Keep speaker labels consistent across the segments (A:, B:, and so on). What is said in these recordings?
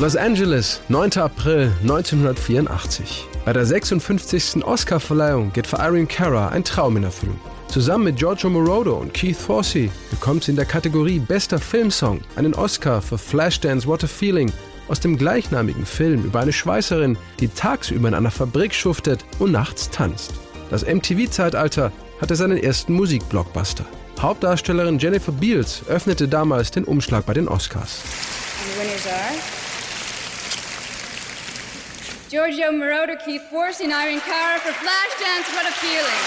A: Los Angeles, 9. April 1984. Bei der 56. Oscarverleihung geht für Irene Cara ein Traum in Erfüllung. Zusammen mit Giorgio Moroder und Keith Forsey bekommt sie in der Kategorie Bester Filmsong einen Oscar für Flashdance What a Feeling aus dem gleichnamigen Film über eine Schweißerin, die tagsüber in einer Fabrik schuftet und nachts tanzt. Das MTV-Zeitalter hatte seinen ersten Musikblockbuster. Hauptdarstellerin Jennifer Beals öffnete damals den Umschlag bei den Oscars. Giorgio Moroder, Keith Forsey, Irene Cara for Flashdance. What a feeling!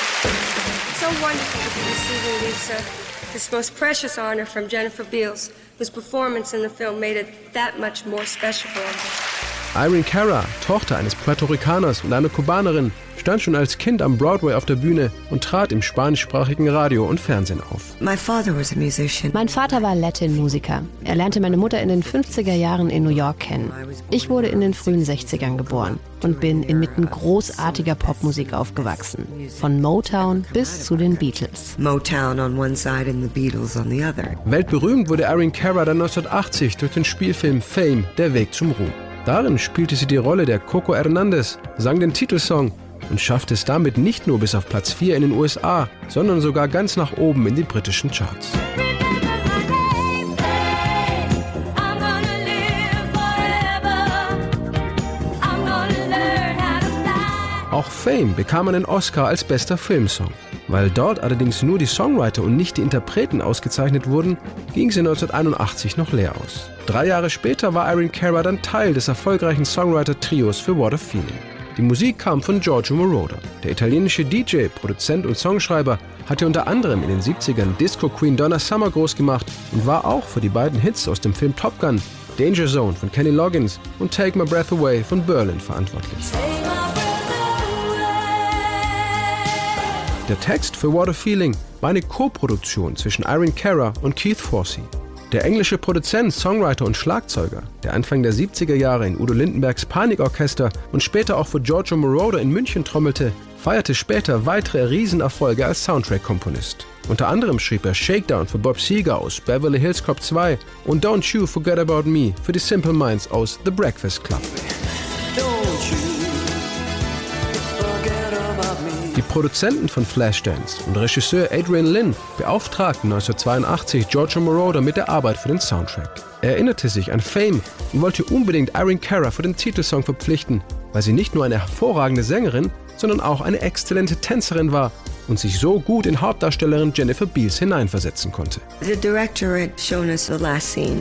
A: So wonderful to be receiving uh, this most precious honor from Jennifer Beals, whose performance in the film made it that much more special for me. Irene Cara, Tochter eines Puerto Ricaners und einer Kubanerin, stand schon als Kind am Broadway auf der Bühne und trat im spanischsprachigen Radio und Fernsehen auf.
B: Mein Vater war Latin-Musiker. Er lernte meine Mutter in den 50er Jahren in New York kennen. Ich wurde in den frühen 60ern geboren und bin inmitten großartiger Popmusik aufgewachsen. Von Motown bis zu den Beatles. Motown on one side and the Beatles
A: on the other. Weltberühmt wurde Erin Cara dann 1980 durch den Spielfilm Fame, Der Weg zum Ruhm. Darin spielte sie die Rolle der Coco Hernandez, sang den Titelsong und schafft es damit nicht nur bis auf Platz 4 in den USA, sondern sogar ganz nach oben in die britischen Charts. Auch Fame bekam einen Oscar als bester Filmsong. Weil dort allerdings nur die Songwriter und nicht die Interpreten ausgezeichnet wurden, ging sie 1981 noch leer aus. Drei Jahre später war Irene Cara dann Teil des erfolgreichen Songwriter-Trios für What a Feeling. Die Musik kam von Giorgio Moroder. Der italienische DJ, Produzent und Songschreiber hatte unter anderem in den 70ern Disco Queen Donna Summer groß gemacht und war auch für die beiden Hits aus dem Film Top Gun, Danger Zone von Kenny Loggins und Take My Breath Away von Berlin verantwortlich. Der Text für What a Feeling war eine Co-Produktion zwischen Irene Cara und Keith Forsey. Der englische Produzent, Songwriter und Schlagzeuger, der Anfang der 70er Jahre in Udo Lindenbergs Panikorchester und später auch für Giorgio Moroder in München trommelte, feierte später weitere Riesenerfolge als Soundtrack-Komponist. Unter anderem schrieb er Shakedown für Bob Seger aus Beverly Hills Cop 2 und Don't You Forget About Me für die Simple Minds aus The Breakfast Club. Produzenten von Flashdance und Regisseur Adrian Lynn beauftragten 1982 Giorgio Moroder mit der Arbeit für den Soundtrack. Er erinnerte sich an Fame und wollte unbedingt Irene Cara für den Titelsong verpflichten, weil sie nicht nur eine hervorragende Sängerin, sondern auch eine exzellente Tänzerin war und sich so gut in Hauptdarstellerin Jennifer Beals hineinversetzen konnte.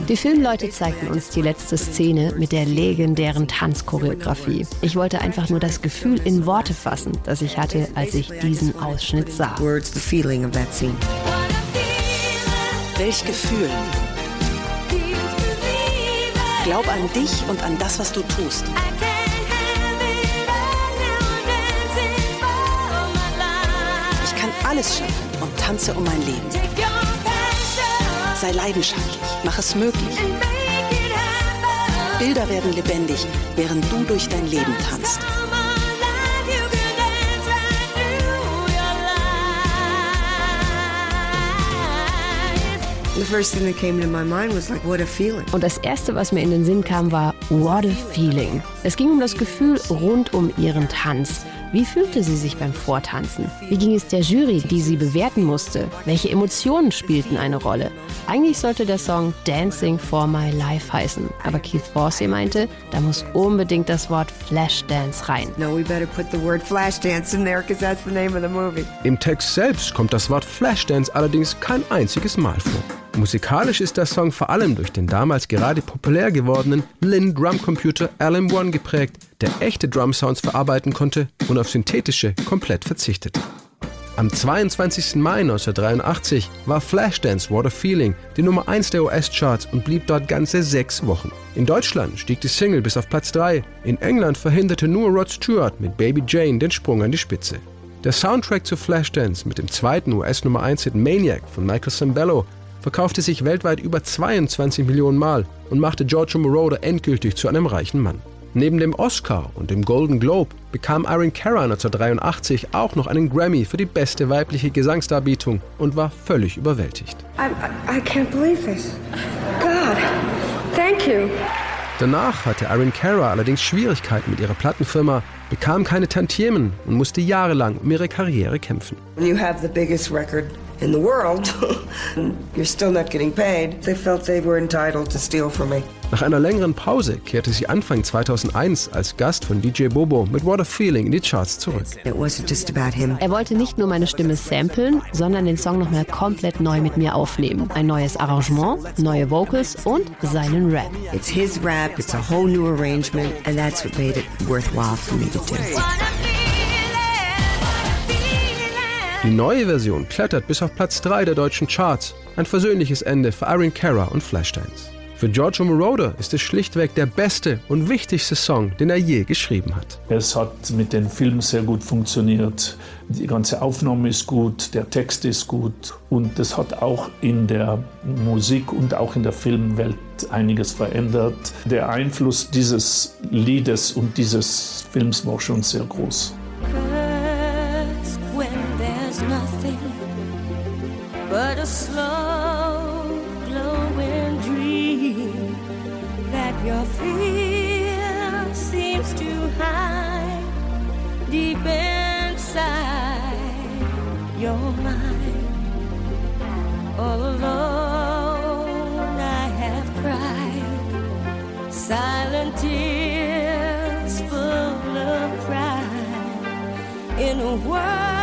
B: Die Filmleute zeigten uns die letzte Szene mit der legendären Tanzchoreografie. Ich wollte einfach nur das Gefühl in Worte fassen, das ich hatte, als ich diesen Ausschnitt sah.
C: Welch Gefühl? Glaub an dich und an das, was du tust. Alles schaffen und tanze um mein Leben. Sei leidenschaftlich, mach es möglich. Bilder werden lebendig, während du durch dein Leben tanzt.
B: Und das erste, was mir in den Sinn kam, war What a Feeling. Es ging um das Gefühl rund um ihren Tanz. Wie fühlte sie sich beim Vortanzen? Wie ging es der Jury, die sie bewerten musste? Welche Emotionen spielten eine Rolle? Eigentlich sollte der Song Dancing for My Life heißen, aber Keith Forsey meinte, da muss unbedingt das Wort Flashdance rein.
A: Im Text selbst kommt das Wort Flashdance allerdings kein einziges Mal vor. Musikalisch ist der Song vor allem durch den damals gerade populär gewordenen Lin Drumcomputer LM1 geprägt, der echte Drum-Sounds verarbeiten konnte und auf synthetische komplett verzichtete. Am 22. Mai 1983 war Flashdance What a Feeling die Nummer 1 der US-Charts und blieb dort ganze sechs Wochen. In Deutschland stieg die Single bis auf Platz 3. In England verhinderte nur Rod Stewart mit Baby Jane den Sprung an die Spitze. Der Soundtrack zu Flashdance mit dem zweiten US-Nummer 1-Hit Maniac von Michael Sambello verkaufte sich weltweit über 22 Millionen Mal und machte Giorgio Moroder endgültig zu einem reichen Mann. Neben dem Oscar und dem Golden Globe bekam Irene Cara 1983 auch noch einen Grammy für die beste weibliche Gesangsdarbietung und war völlig überwältigt. I, I can't believe this. God, thank you. Danach hatte Aaron Cara allerdings Schwierigkeiten mit ihrer Plattenfirma, bekam keine Tantiemen und musste jahrelang um ihre Karriere kämpfen.
D: You have the biggest record in the world, you're still not getting paid. They felt they were entitled to steal from me.
A: Nach einer längeren Pause kehrte sie Anfang 2001 als Gast von DJ Bobo mit What a Feeling in die Charts zurück.
D: It wasn't just about him.
B: Er wollte nicht nur meine Stimme samplen, sondern den Song nochmal komplett neu mit mir aufnehmen. Ein neues Arrangement, neue Vocals und seinen Rap.
D: It's his rap, it's a whole new arrangement, and that's what made it worthwhile for me to do.
A: Die neue Version klettert bis auf Platz 3 der deutschen Charts. Ein versöhnliches Ende für Irene Cara und Flashdance. Für Giorgio Moroder ist es schlichtweg der beste und wichtigste Song, den er je geschrieben hat.
E: Es hat mit dem Film sehr gut funktioniert. Die ganze Aufnahme ist gut, der Text ist gut und es hat auch in der Musik und auch in der Filmwelt einiges verändert. Der Einfluss dieses Liedes und dieses Films war schon sehr groß. Your fear seems to hide deep inside your mind. All alone I have cried silent tears full of pride in a world